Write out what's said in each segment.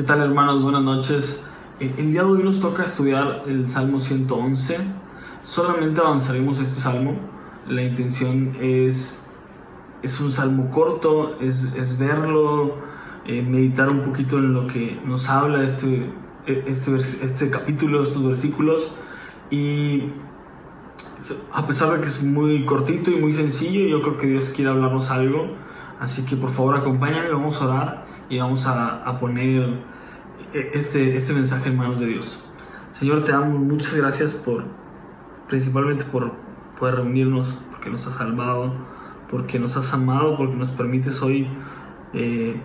¿Qué tal hermanos? Buenas noches. Eh, el día de hoy nos toca estudiar el Salmo 111. Solamente avanzaremos este salmo. La intención es, es un salmo corto, es, es verlo, eh, meditar un poquito en lo que nos habla este, e, este, este capítulo, estos versículos. Y a pesar de que es muy cortito y muy sencillo, yo creo que Dios quiere hablarnos algo. Así que por favor acompáñame, vamos a orar y vamos a, a poner este, este mensaje en manos de Dios. Señor, te damos muchas gracias por, principalmente por poder reunirnos, porque nos has salvado, porque nos has amado, porque nos permites hoy eh,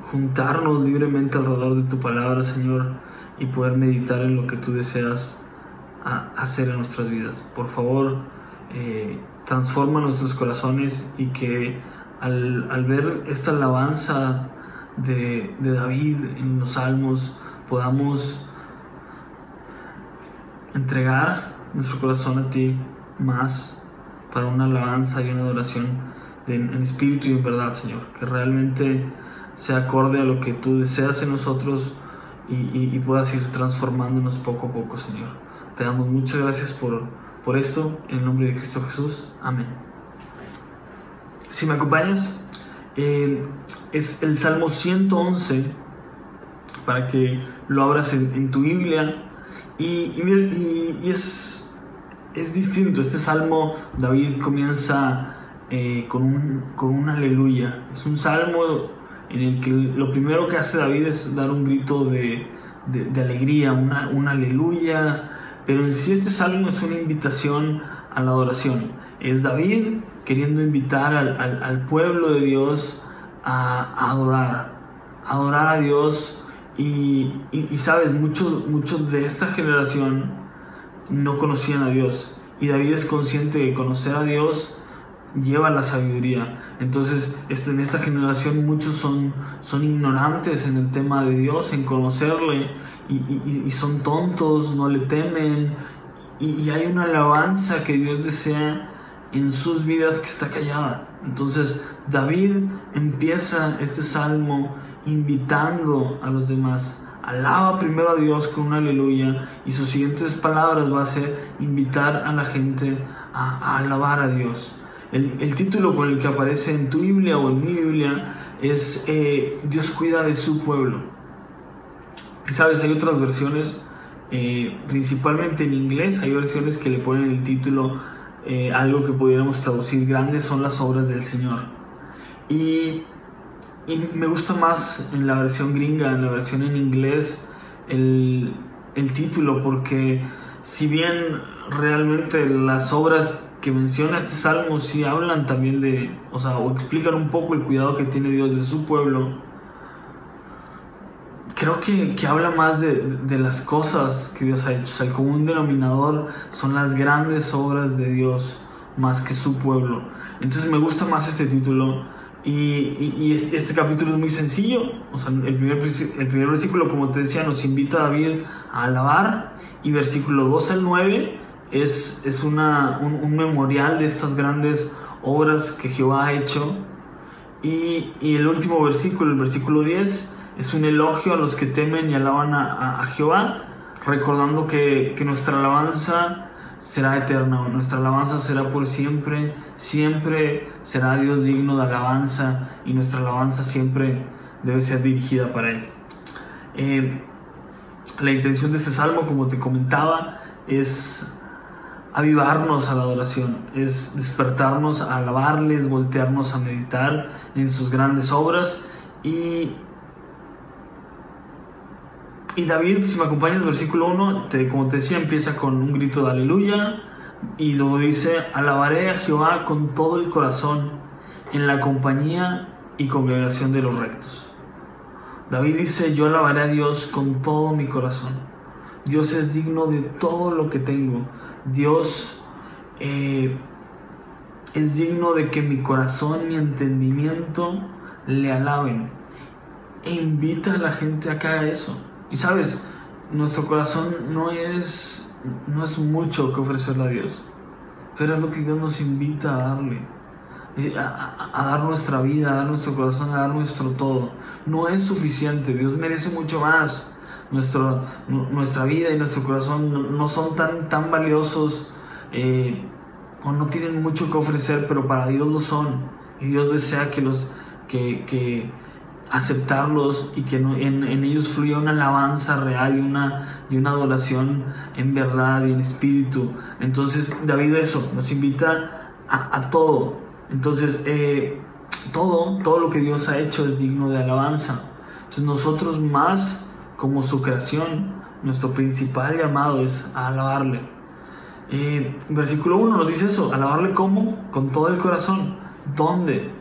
juntarnos libremente alrededor de tu palabra, Señor, y poder meditar en lo que tú deseas hacer en nuestras vidas. Por favor, eh, transforma nuestros corazones y que al, al ver esta alabanza de, David en los salmos podamos entregar nuestro corazón a ti más para una alabanza y una adoración en espíritu y en verdad, Señor. Que realmente sea acorde a lo que tú deseas en nosotros y, puedas ir transformándonos poco a poco, Señor. Te damos muchas gracias por, por esto, en el nombre de Cristo Jesús. Amén. Si me acompañas, eh, es el Salmo 111, para que lo abras en, tu Biblia. Y, es, es, distinto, este Salmo David comienza eh, con, un, con aleluya. Es un salmo en el que lo primero que hace David es dar un grito de, de, alegría, una, un aleluya. Pero en sí este salmo es una invitación a la adoración. Es David queriendo invitar al, al, pueblo de Dios a, adorar, adorar a Dios. Y, sabes, muchos, muchos de esta generación no conocían a Dios. Y David es consciente de conocer a Dios lleva la sabiduría. Entonces, este, en esta generación muchos son, son ignorantes en el tema de Dios, en conocerle, y, son tontos, no le temen, y, hay una alabanza que Dios desea en sus vidas que está callada. Entonces David empieza este salmo invitando a los demás. Alaba primero a Dios con una aleluya y sus siguientes palabras va a ser invitar a la gente a, alabar a Dios. El, título con el que aparece en tu Biblia o en mi Biblia es eh, Dios cuida de su pueblo. Y sabes, hay otras versiones, eh, principalmente en inglés, hay versiones que le ponen el título eh, algo que pudiéramos traducir grandes son las obras del Señor. Y, me gusta más en la versión gringa, en la versión en inglés, el, el título, porque si bien realmente las obras que menciona este salmo sí hablan también de, o sea, o explican un poco el cuidado que tiene Dios de su pueblo, creo que, que habla más de, de, las cosas que Dios ha hecho. O sea, el común denominador son las grandes obras de Dios más que su pueblo. Entonces me gusta más este título. Y, y, este capítulo es muy sencillo. O sea, el primer, el primer versículo, como te decía, nos invita a David a alabar. Y versículo 2 al 9 es, es una, un, un, memorial de estas grandes obras que Jehová ha hecho. Y, y el último versículo, el versículo 10, es un elogio a los que temen y alaban a, Jehová, recordando que, nuestra alabanza será eterna, nuestra alabanza será por siempre, siempre será Dios digno de alabanza y nuestra alabanza siempre debe ser dirigida para Él. Eh, la intención de este salmo, como te comentaba, es avivarnos a la adoración, es despertarnos a alabarles, voltearnos a meditar en sus grandes obras y y David, si me acompañas, versículo 1, como te decía, empieza con un grito de aleluya y luego dice, alabaré a Jehová con todo el corazón en la compañía y congregación de los rectos. David dice, yo alabaré a Dios con todo mi corazón. Dios es digno de todo lo que tengo. Dios eh, es digno de que mi corazón y entendimiento le alaben. E invita a la gente a que haga eso. Y sabes, nuestro corazón no es, no es mucho que ofrecerle a Dios, pero es lo que Dios nos invita a darle. a, dar nuestra vida, a dar nuestro corazón, a dar nuestro todo. No es suficiente, Dios merece mucho más. Nuestro, nuestra vida y nuestro corazón no, son tan, tan valiosos eh, o no tienen mucho que ofrecer, pero para Dios lo son. Y Dios desea que los que aceptarlos y que en, en, ellos fluya una alabanza real y una, y una adoración en verdad y en espíritu. Entonces David eso nos invita a, todo. Entonces eh, todo, todo lo que Dios ha hecho es digno de alabanza. Entonces nosotros más como su creación, nuestro principal llamado es a alabarle. Eh, versículo 1 nos dice eso, alabarle como? Con todo el corazón. ¿Dónde?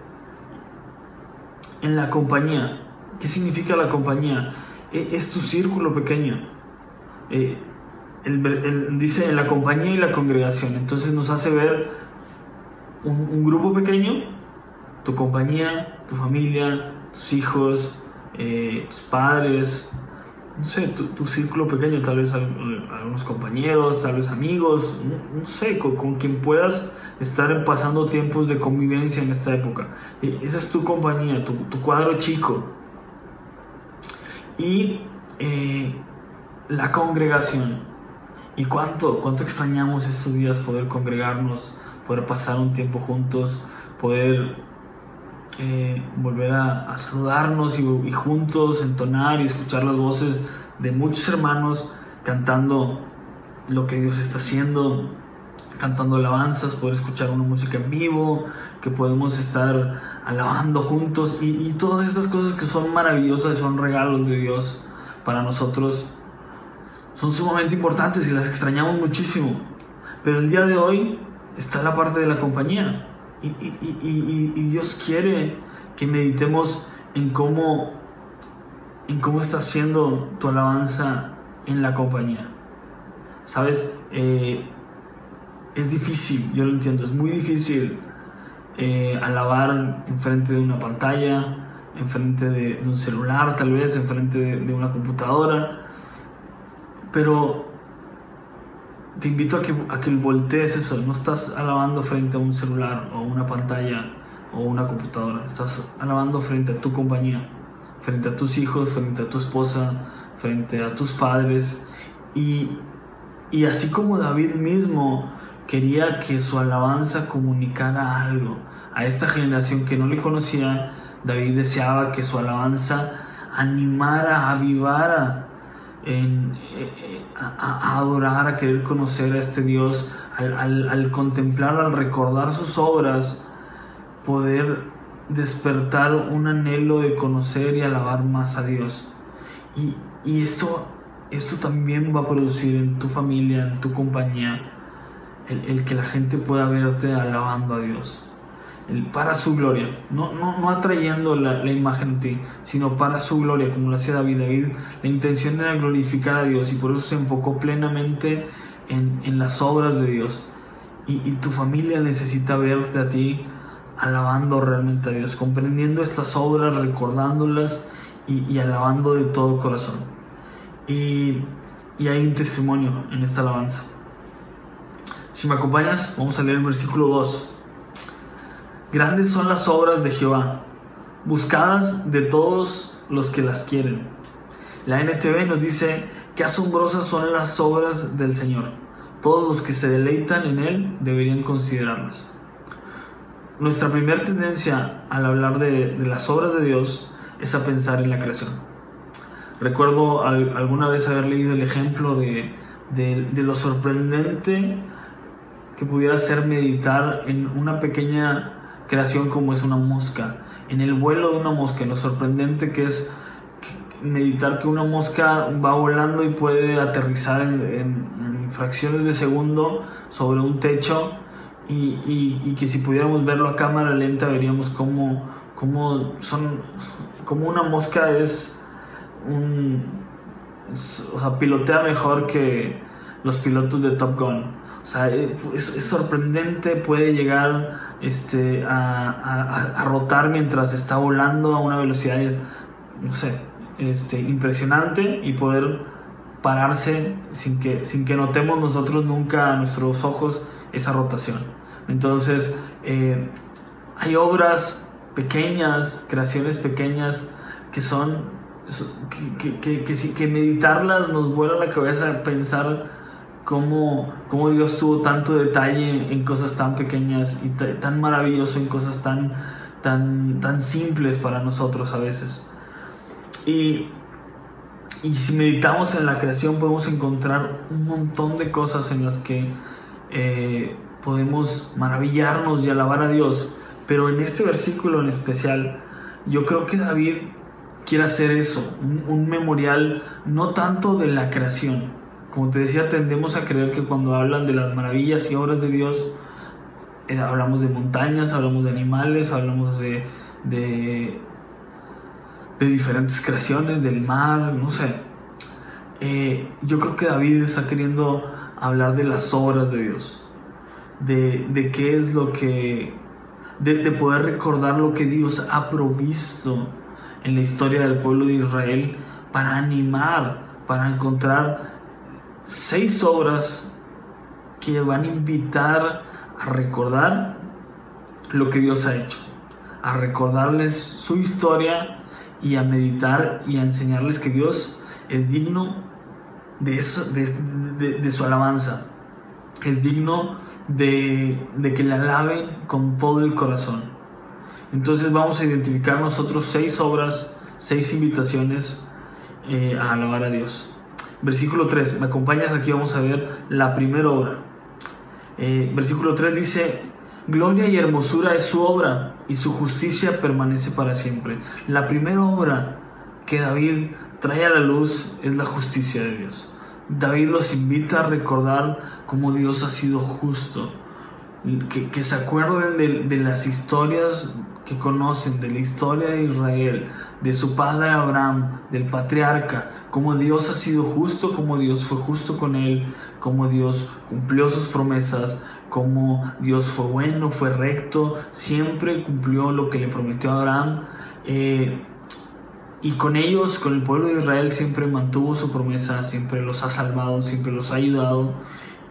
En la compañía. ¿Qué significa la compañía? E, es tu círculo pequeño. Eh, dice en la compañía y la congregación. Entonces nos hace ver un, grupo pequeño, tu compañía, tu familia, tus hijos, eh, tus padres, no sé, tu, círculo pequeño, tal vez algunos compañeros, tal vez amigos, no, sé, con, quien puedas estar pasando tiempos de convivencia en esta época. Esa es tu compañía, tu, cuadro chico. Y eh, la congregación. ¿Y cuánto, cuánto extrañamos estos días poder congregarnos, poder pasar un tiempo juntos, poder eh, volver a, saludarnos y, juntos entonar y escuchar las voces de muchos hermanos cantando lo que Dios está haciendo, cantando alabanzas, poder escuchar una música en vivo, que podemos estar alabando juntos y, todas estas cosas que son maravillosas, son regalos de Dios para nosotros, son sumamente importantes y las extrañamos muchísimo. Pero el día de hoy está la parte de la compañía. Y, Dios quiere que meditemos en cómo, en cómo está siendo tu alabanza en la compañía. Sabes, eh, es difícil, yo lo entiendo, es muy difícil eh, alabar enfrente de una pantalla, enfrente de, de un celular, tal vez, enfrente de, de una computadora, pero te invito a que, a que voltees eso. No estás alabando frente a un celular o una pantalla o una computadora. Estás alabando frente a tu compañía, frente a tus hijos, frente a tu esposa, frente a tus padres. Y, y así como David mismo quería que su alabanza comunicara algo a esta generación que no le conocía, David deseaba que su alabanza animara, avivara en, eh, a, adorar, a querer conocer a este Dios, al, contemplar, al recordar sus obras, poder despertar un anhelo de conocer y alabar más a Dios. Y, y esto, esto también va a producir en tu familia, en tu compañía, el, que la gente pueda verte alabando a Dios para su gloria, no, no, no atrayendo la, imagen de ti, sino para su gloria, como lo hacía David. David, la intención era glorificar a Dios y por eso se enfocó plenamente en, en las obras de Dios. Y, y, tu familia necesita verte a ti alabando realmente a Dios, comprendiendo estas obras, recordándolas y, y alabando de todo corazón. Y, y hay un testimonio en esta alabanza. Si me acompañas, vamos a leer el versículo 2. Grandes son las obras de Jehová, buscadas de todos los que las quieren. La NTV nos dice que asombrosas son las obras del Señor. Todos los que se deleitan en Él deberían considerarlas. Nuestra primera tendencia al hablar de, las obras de Dios es a pensar en la creación. Recuerdo alguna vez haber leído el ejemplo de lo sorprendente que pudiera ser meditar en una pequeña creación como es una mosca. En el vuelo de una mosca, lo sorprendente que es meditar que una mosca va volando y puede aterrizar en, fracciones de segundo sobre un techo y, que si pudiéramos verlo a cámara lenta veríamos cómo, cómo son como una mosca es un o sea, pilotea mejor que los pilotos de Top Gun o sea, eh, es, sorprendente, puede llegar este, a, rotar mientras está volando a una velocidad, no sé, este, impresionante y poder pararse sin que, sin que notemos nosotros nunca a nuestros ojos esa rotación. Entonces, eh, hay obras pequeñas, creaciones pequeñas que son que, que, que, que, meditarlas nos vuela la cabeza pensar cómo, cómo, Dios tuvo tanto detalle en cosas tan pequeñas y tan maravilloso en cosas tan, tan, tan simples para nosotros a veces. Y, y si meditamos en la creación podemos encontrar un montón de cosas en las que eh, podemos maravillarnos y alabar a Dios. Pero en este versículo en especial, yo creo que David quiere hacer eso, un, memorial no tanto de la creación. Como te decía, tendemos a creer que cuando hablan de las maravillas y obras de Dios, eh, hablamos de montañas, hablamos de animales, hablamos de, de, diferentes creaciones, del mar, no sé. Eh, yo creo que David está queriendo hablar de las obras de Dios, de, de qué es lo que, de, de poder recordar lo que Dios ha provisto en la historia del pueblo de Israel para animar, para encontrar seis obras que van a invitar a recordar lo que Dios ha hecho, a recordarles su historia y a meditar y a enseñarles que Dios es digno de, eso, de, su alabanza, es digno de, que le alaben con todo el corazón. Entonces vamos a identificar nosotros seis obras, seis invitaciones eh, a alabar a Dios. Versículo 3, me acompañas aquí, vamos a ver la primera obra. Eh, versículo 3 dice, Gloria y hermosura es su obra y su justicia permanece para siempre. La primera obra que David trae a la luz es la justicia de Dios. David los invita a recordar cómo Dios ha sido justo, que, se acuerden de, las historias que conocen de la historia de Israel, de su padre Abraham, del patriarca, cómo Dios ha sido justo, cómo Dios fue justo con él, cómo Dios cumplió sus promesas, cómo Dios fue bueno, fue recto, siempre cumplió lo que le prometió a Abraham. Eh, y con ellos, con el pueblo de Israel, siempre mantuvo su promesa, siempre los ha salvado, siempre los ha ayudado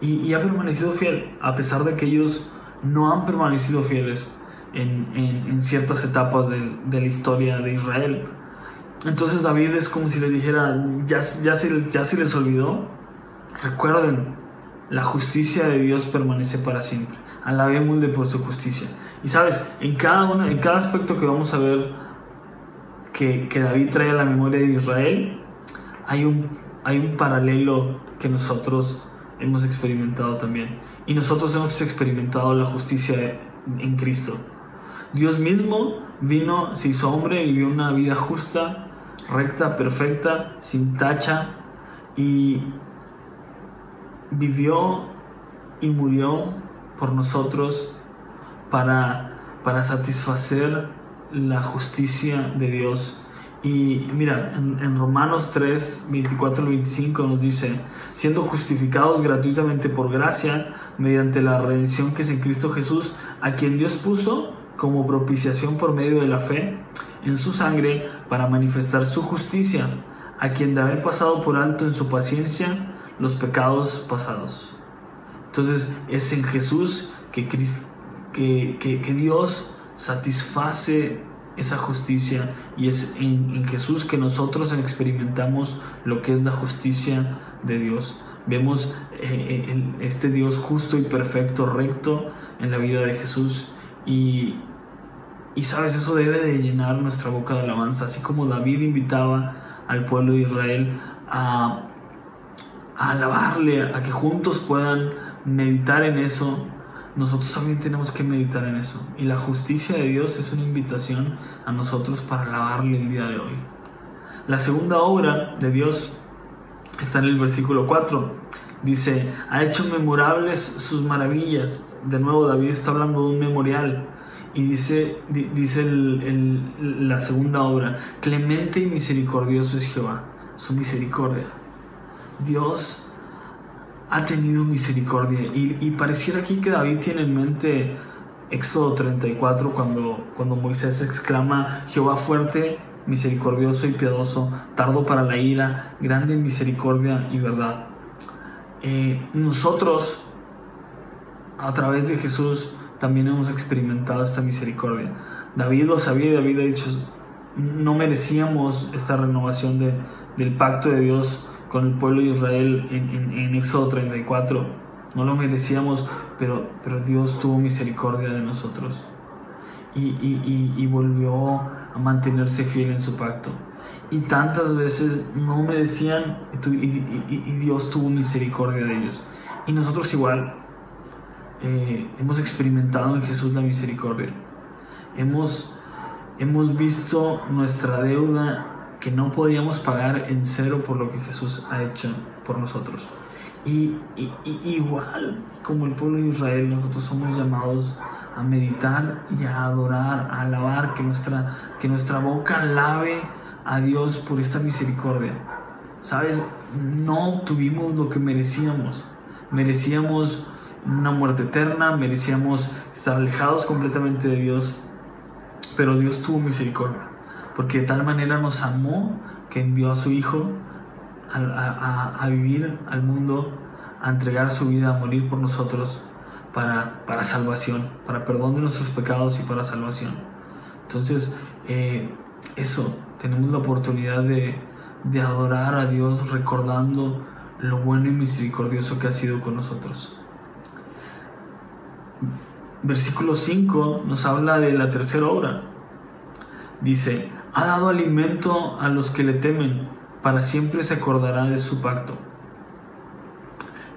y, ha permanecido fiel, a pesar de que ellos no han permanecido fieles en, ciertas etapas de, la historia de Israel. Entonces David es como si les dijera, ya, ya, se, ya se les olvidó, recuerden, la justicia de Dios permanece para siempre. Alabémosle por su justicia. Y sabes, en cada, uno, en cada aspecto que vamos a ver que, que David trae a la memoria de Israel, hay un, hay un paralelo que nosotros hemos experimentado también. Y nosotros hemos experimentado la justicia en Cristo. Dios mismo vino, se hizo hombre, vivió una vida justa, recta, perfecta, sin tacha, y vivió y murió por nosotros para, para satisfacer la justicia de Dios y mira, en, Romanos 3, 24 25 nos dice, siendo justificados gratuitamente por gracia, mediante la redención que es en Cristo Jesús, a quien Dios puso como propiciación por medio de la fe en su sangre para manifestar su justicia, a quien de haber pasado por alto en su paciencia los pecados pasados. Entonces es en Jesús que, que, que, que Dios satisface esa justicia y es en, Jesús que nosotros experimentamos lo que es la justicia de Dios. Vemos eh, este Dios justo y perfecto, recto en la vida de Jesús y, y sabes, eso debe de llenar nuestra boca de alabanza, así como David invitaba al pueblo de Israel a, a alabarle, a que juntos puedan meditar en eso nosotros también tenemos que meditar en eso. Y la justicia de Dios es una invitación a nosotros para alabarle el día de hoy. La segunda obra de Dios está en el versículo 4. Dice, ha hecho memorables sus maravillas. De nuevo, David está hablando de un memorial. Y dice, dice la segunda obra, clemente y misericordioso es Jehová, su misericordia. Dios ha tenido misericordia. Y, pareciera aquí que David tiene en mente Éxodo 34 cuando, cuando Moisés exclama, Jehová fuerte, misericordioso y piadoso, tardo para la ira, grande en misericordia y verdad. Eh, nosotros, a través de Jesús, también hemos experimentado esta misericordia. David lo sabía y David ha dicho, no merecíamos esta renovación de, del pacto de Dios con el pueblo de Israel en, en, Éxodo 34. No lo merecíamos, pero, pero Dios tuvo misericordia de nosotros y, y, y, volvió a mantenerse fiel en su pacto. Y tantas veces no merecían y, Dios tuvo misericordia de ellos. Y nosotros igual eh, hemos experimentado en Jesús la misericordia. Hemos hemos visto nuestra deuda que no podíamos pagar en cero por lo que Jesús ha hecho por nosotros. Y, igual como el pueblo de Israel, nosotros somos llamados a meditar y a adorar, a alabar, que nuestra, que nuestra boca lave a Dios por esta misericordia. Sabes, no tuvimos lo que merecíamos. Merecíamos una muerte eterna, merecíamos estar alejados completamente de Dios, pero Dios tuvo misericordia, porque de tal manera nos amó que envió a su Hijo a, vivir al mundo, a entregar su vida, a morir por nosotros para, para salvación, para perdón de nuestros pecados y para salvación. Entonces, eh, eso, tenemos la oportunidad de, de adorar a Dios recordando lo bueno y misericordioso que ha sido con nosotros versículo 5 nos habla de la tercera obra. Dice, ha dado alimento a los que le temen, para siempre se acordará de su pacto.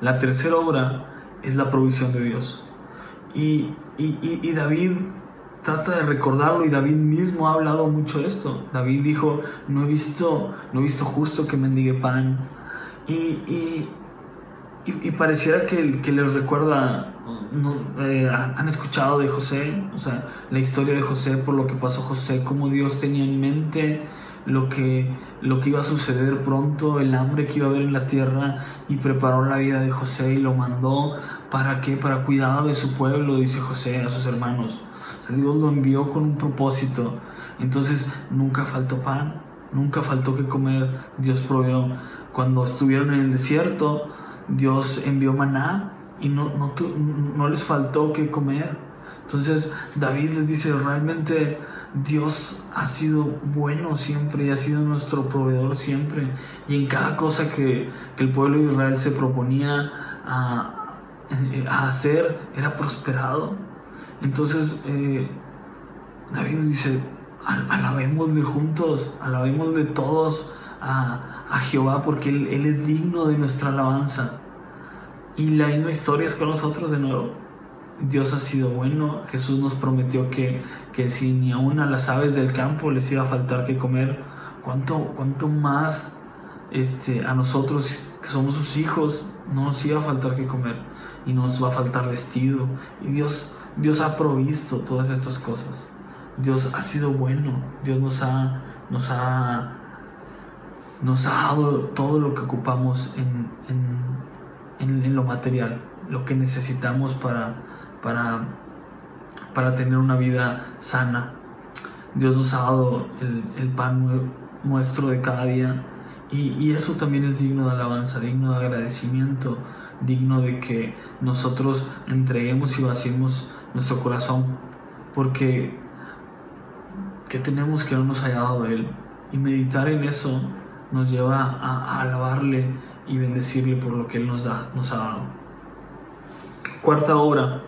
La tercera obra es la provisión de Dios. Y, y, David trata de recordarlo y David mismo ha hablado mucho de esto. David dijo, no he visto, no he visto justo que mendigue pan. Y, y, pareciera que, que les recuerda eh, han escuchado de José, o sea, la historia de José, por lo que pasó José, cómo Dios tenía en mente lo que, lo que iba a suceder pronto, el hambre que iba a haber en la tierra y preparó la vida de José y lo mandó para qué, para cuidado de su pueblo, dice José a sus hermanos. Dios lo envió con un propósito. Entonces nunca faltó pan, nunca faltó que comer, Dios proveó. Cuando estuvieron en el desierto, Dios envió maná y no, no, no les faltó que comer. Entonces David les dice, realmente Dios ha sido bueno siempre y ha sido nuestro proveedor siempre. Y en cada cosa que, el pueblo de Israel se proponía a, hacer, era prosperado. Entonces eh, David dice, alabémosle juntos, alabémosle todos a, a Jehová porque él es digno de nuestra alabanza. Y la misma historia es con nosotros de nuevo. Dios ha sido bueno. Jesús nos prometió que, que si ni aún a las aves del campo les iba a faltar que comer, ¿cuánto, cuánto más este, a nosotros que somos sus hijos no nos iba a faltar que comer y nos va a faltar vestido? Y Dios, Dios ha provisto todas estas cosas. Dios ha sido bueno. Dios nos ha, nos ha, nos ha dado todo lo que ocupamos en en, lo material, lo que necesitamos para, para, para tener una vida sana. Dios nos ha dado el, pan nuestro de cada día y, y, eso también es digno de alabanza, digno de agradecimiento, digno de que nosotros entreguemos y vaciemos nuestro corazón porque que tenemos que no nos haya dado Él y meditar en eso nos lleva a alabarle y bendecirle por lo que Él nos, da, ha dado. Cuarta obra,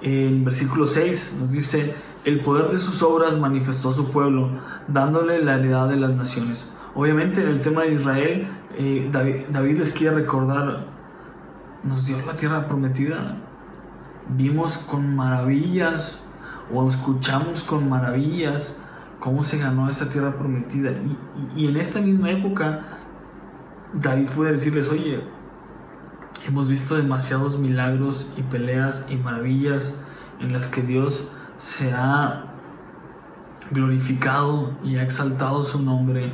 en versículo 6 nos dice, el poder de sus obras manifestó a su pueblo, dándole la heredad de las naciones. Obviamente en el tema de Israel, eh, David, les quiere recordar, nos dio la tierra prometida, vimos con maravillas o escuchamos con maravillas cómo se ganó esa tierra prometida. y, en esta misma época David puede decirles, oye, hemos visto demasiados milagros y peleas y maravillas en las que Dios se ha glorificado y ha exaltado su nombre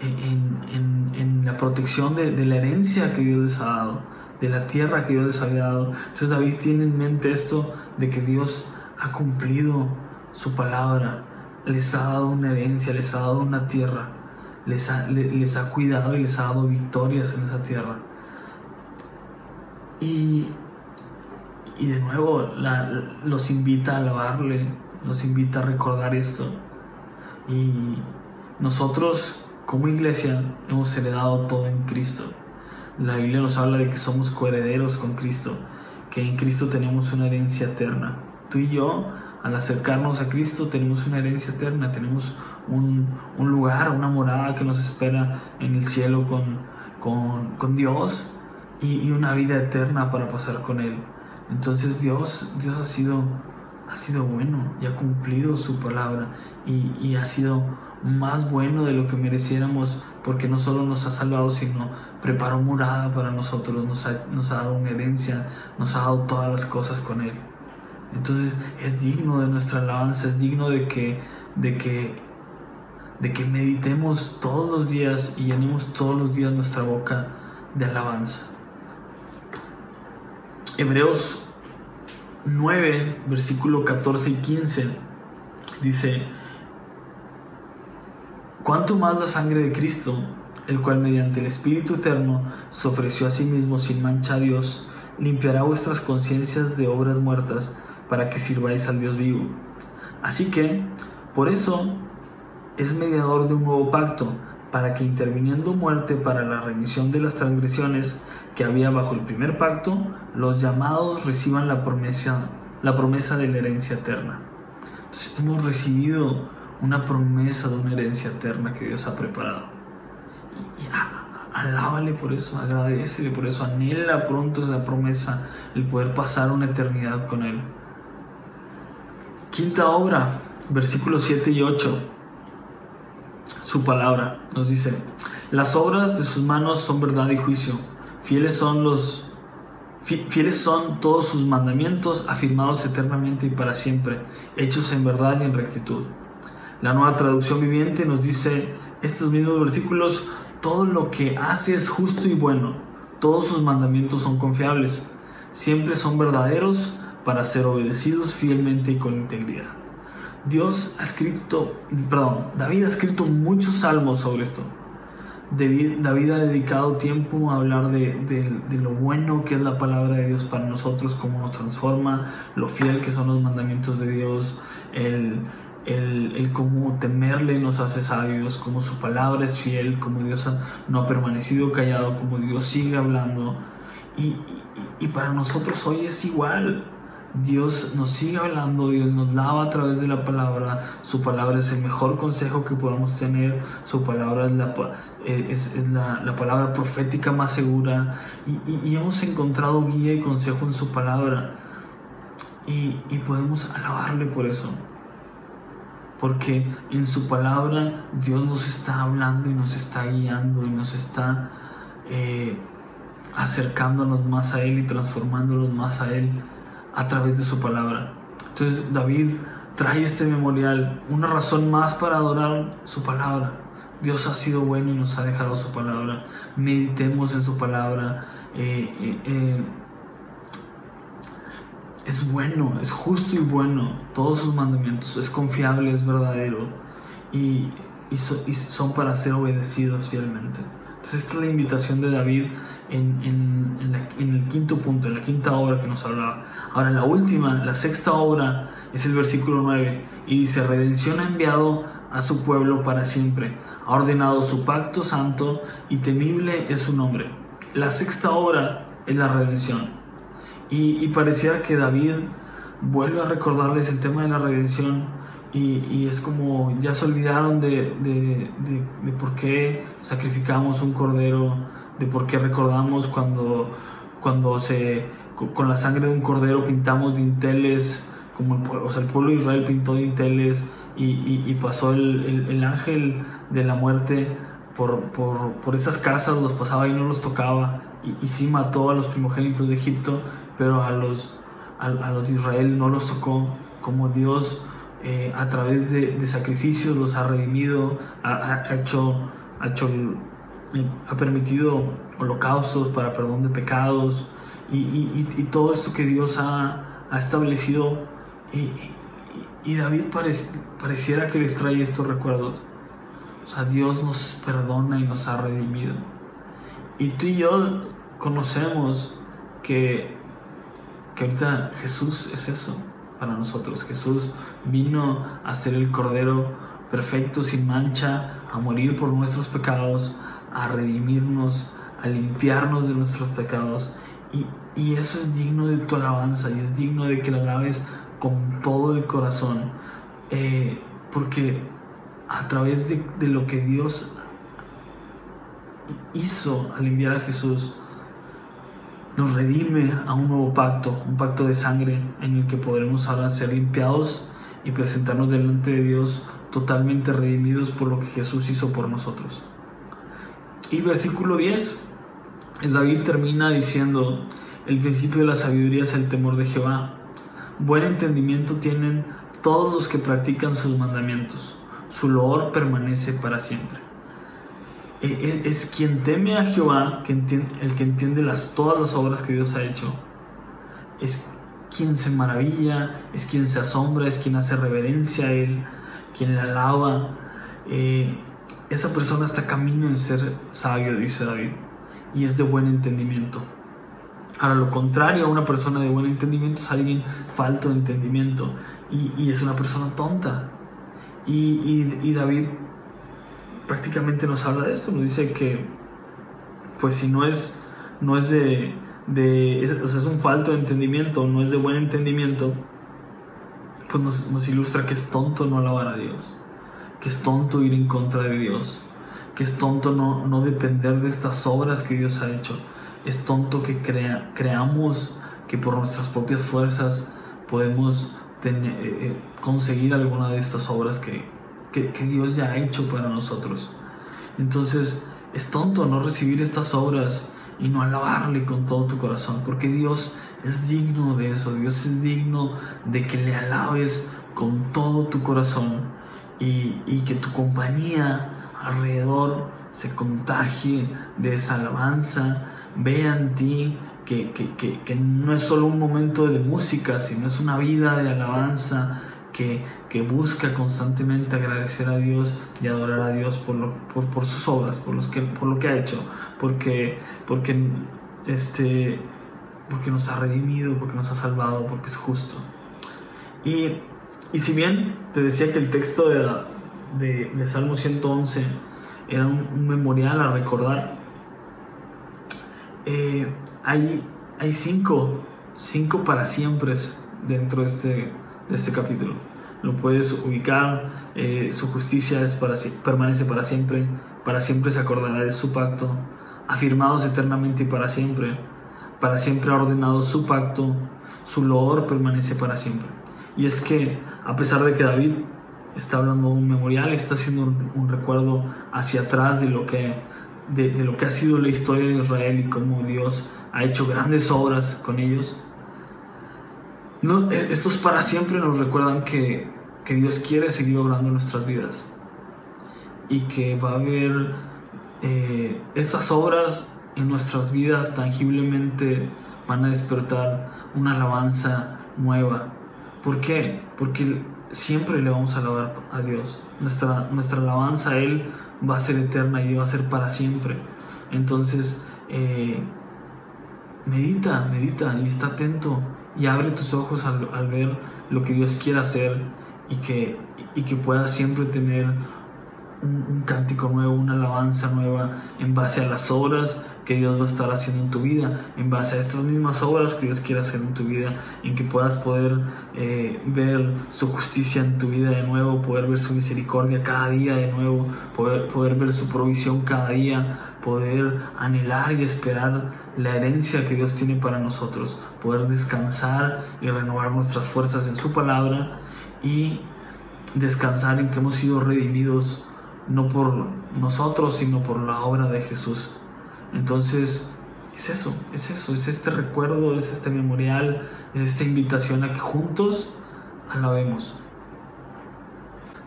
en, la protección de, de, la herencia que Dios les ha dado, de la tierra que Dios les había dado. Entonces David tiene en mente esto de que Dios ha cumplido su palabra, les ha dado una herencia, les ha dado una tierra les ha, les ha cuidado y les ha dado victorias en esa tierra. Y, y de nuevo los invita a alabarle, los invita a recordar esto. Y nosotros como iglesia hemos heredado todo en Cristo. La Biblia nos habla de que somos coherederos con Cristo, que en Cristo tenemos una herencia eterna. Tú y yo, al acercarnos a Cristo, tenemos una herencia eterna, tenemos un, lugar, una morada que nos espera en el cielo con, con, Dios y, una vida eterna para pasar con Él. Entonces Dios, Dios ha sido, ha sido bueno y ha cumplido su palabra y, y ha sido más bueno de lo que mereciéramos porque no solo nos ha salvado, sino preparó morada para nosotros, nos ha, nos ha dado una herencia, nos ha dado todas las cosas con Él. Entonces es digno de nuestra alabanza, es digno de que, de que, de que meditemos todos los días y llenemos todos los días nuestra boca de alabanza. Hebreos 9, versículo 14 y 15 dice, ¿Cuánto más la sangre de Cristo, el cual mediante el Espíritu Eterno se ofreció a sí mismo sin mancha a Dios, limpiará vuestras conciencias de obras muertas para que sirváis al Dios vivo? Así que, por eso, es mediador de un nuevo pacto, para que interviniendo muerte para la remisión de las transgresiones que había bajo el primer pacto, los llamados reciban la promesa, la promesa de la herencia eterna. hemos recibido una promesa de una herencia eterna que Dios ha preparado. Y, alábale por eso, agradecele por eso, anhela pronto esa promesa, el poder pasar una eternidad con Él. Quinta obra, versículos 7 y 8. Su palabra nos dice, las obras de sus manos son verdad y juicio, fieles son los Fieles son todos sus mandamientos, afirmados eternamente y para siempre, hechos en verdad y en rectitud. La nueva traducción viviente nos dice estos mismos versículos, todo lo que hace es justo y bueno, todos sus mandamientos son confiables, siempre son verdaderos para ser obedecidos fielmente y con integridad. Dios ha escrito, perdón, David ha escrito muchos salmos sobre esto. David, ha dedicado tiempo a hablar de, lo bueno que es la palabra de Dios para nosotros, cómo nos transforma, lo fiel que son los mandamientos de Dios, el, cómo temerle nos hace sabios, cómo su palabra es fiel, cómo Dios no ha permanecido callado, cómo Dios sigue hablando. Y, y, para nosotros hoy es igual. Dios nos sigue hablando, Dios nos lava a través de la palabra, su palabra es el mejor consejo que podamos tener, su palabra es la, eh, es, la, la palabra profética más segura. Y, y, hemos encontrado guía y consejo en su palabra. Y, y podemos alabarle por eso. Porque en su palabra Dios nos está hablando y nos está guiando y nos está eh, acercándonos más a Él y transformándonos más a Él a través de su palabra. Entonces David trae este memorial, una razón más para adorar su palabra. Dios ha sido bueno y nos ha dejado su palabra. Meditemos en su palabra. Eh, eh, es bueno, es justo y bueno, todos sus mandamientos, es confiable, es verdadero y, son para ser obedecidos fielmente. Entonces esta es la invitación de David en, el quinto punto, en la quinta obra que nos hablaba. Ahora la última, la sexta obra es el versículo 9 y dice, redención ha enviado a su pueblo para siempre, ha ordenado su pacto santo y temible es su nombre. La sexta obra es la redención. Y, pareciera que David vuelve a recordarles el tema de la redención y, es como ya se olvidaron de, de, por qué sacrificamos un cordero, de por qué recordamos cuando, cuando se, con la sangre de un cordero pintamos dinteles, como el, pueblo de Israel pintó dinteles y, pasó el, el, ángel de la muerte por, por, por, esas casas, los pasaba y no los tocaba y, sí mató a los primogénitos de Egipto, pero a los, a, los de Israel no los tocó, como Dios eh, a través de, sacrificios los ha redimido, ha, hecho, eh, ha permitido holocaustos para perdón de pecados y, todo esto que Dios ha, establecido. Y, David pareciera que les trae estos recuerdos. O sea, Dios nos perdona y nos ha redimido. Y tú y yo conocemos que que ahorita Jesús es eso para nosotros. Jesús vino a ser el Cordero perfecto, sin mancha, a morir por nuestros pecados, a redimirnos, a limpiarnos de nuestros pecados. Y, eso es digno de tu alabanza y es digno de que la alabes con todo el corazón. Eh, porque a través de, de lo que Dios hizo al enviar a Jesús, nos redime a un nuevo pacto, un pacto de sangre en el que podremos ahora ser limpiados y presentarnos delante de Dios totalmente redimidos por lo que Jesús hizo por nosotros. Y versículo 10, es David termina diciendo, el principio de la sabiduría es el temor de Jehová. Buen entendimiento tienen todos los que practican sus mandamientos. Su loor permanece para siempre. Es, quien teme a Jehová, el que entiende las, todas las obras que Dios ha hecho. Es quien se maravilla, es quien se asombra, es quien hace reverencia a Él, quien le alaba. Eh, esa persona está camino en ser sabio, dice David, y es de buen entendimiento. Ahora, lo contrario a una persona de buen entendimiento es alguien falto de entendimiento y, es una persona tonta. y David prácticamente nos habla de esto, nos dice que pues si no es, no es de, de o sea, es un falto de entendimiento, no es de buen entendimiento, pues nos, ilustra que es tonto no alabar a Dios, que es tonto ir en contra de Dios, que es tonto no, no depender de estas obras que Dios ha hecho, es tonto que crea, creamos que por nuestras propias fuerzas podemos eh, eh, conseguir alguna de estas obras que, que, Dios ya ha hecho para nosotros. Entonces es tonto no recibir estas obras y no alabarle con todo tu corazón, porque Dios es digno de eso, Dios es digno de que le alabes con todo tu corazón y, y que tu compañía alrededor se contagie de esa alabanza, vea en ti que, que, que, que, no es solo un momento de música, sino es una vida de alabanza, que, busca constantemente agradecer a Dios y adorar a Dios por, por, sus obras, por, los que, por lo que ha hecho, porque, porque, este, porque nos ha redimido, porque nos ha salvado, porque es justo. Y, si bien te decía que el texto de, de, Salmo 111 era un, memorial a recordar, eh, hay, hay cinco, cinco para siempre dentro de este de este capítulo. Lo puedes ubicar, eh, su justicia es para, permanece para siempre, para siempre se acordará de su pacto, afirmados eternamente y para siempre, para siempre ha ordenado su pacto, su loor permanece para siempre. Y es que, a pesar de que David está hablando de un memorial, está haciendo un, recuerdo hacia atrás de lo, que, de, de lo que ha sido la historia de Israel y cómo Dios ha hecho grandes obras con ellos, no, estos para siempre nos recuerdan que, Dios quiere seguir obrando en nuestras vidas y que va a haber eh, estas obras en nuestras vidas tangiblemente van a despertar una alabanza nueva. ¿Por qué? Porque siempre le vamos a alabar a Dios. Nuestra, nuestra alabanza a Él va a ser eterna y va a ser para siempre. Entonces, eh, medita, medita y está atento y abre tus ojos al, ver lo que Dios quiere hacer y que, y que puedas siempre tener un, cántico nuevo, una alabanza nueva en base a las obras que Dios va a estar haciendo en tu vida, en base a estas mismas obras que Dios quiere hacer en tu vida, en que puedas poder eh, ver su justicia en tu vida de nuevo, poder ver su misericordia cada día de nuevo, poder, poder ver su provisión cada día, poder anhelar y esperar la herencia que Dios tiene para nosotros, poder descansar y renovar nuestras fuerzas en su palabra y descansar en que hemos sido redimidos no por nosotros, sino por la obra de Jesús. Entonces, es eso, es eso, es este recuerdo, es este memorial, es esta invitación a que juntos alabemos.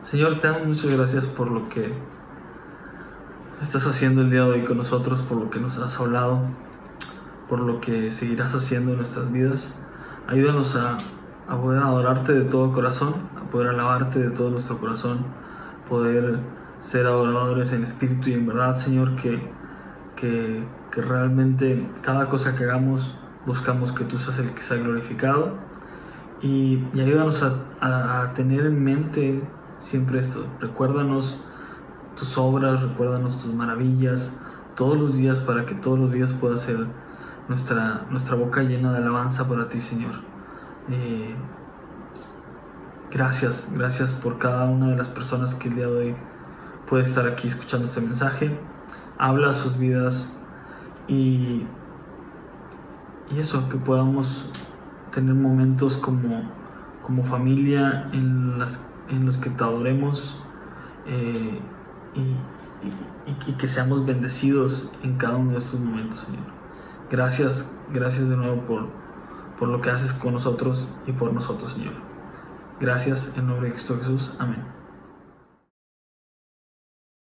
Señor, te damos muchas gracias por lo que estás haciendo el día de hoy con nosotros, por lo que nos has hablado, por lo que seguirás haciendo en nuestras vidas. Ayúdanos a, a poder adorarte de todo corazón, a poder alabarte de todo nuestro corazón, poder ser adoradores en espíritu y en verdad, Señor, que, que, realmente cada cosa que hagamos buscamos que tú seas el que sea glorificado y, ayúdanos a, tener en mente siempre esto. Recuérdanos tus obras, recuérdanos tus maravillas todos los días para que todos los días pueda ser nuestra, nuestra boca llena de alabanza para ti, Señor. Eh, gracias, gracias por cada una de las personas que el día de hoy puede estar aquí escuchando este mensaje. Habla sus vidas y, y eso, que podamos tener momentos como, como familia en, las, en los que te adoremos eh, y, y, que seamos bendecidos en cada uno de estos momentos, Señor. Gracias, gracias de nuevo por, por lo que haces con nosotros y por nosotros, Señor. Gracias en nombre de Cristo Jesús. Amén.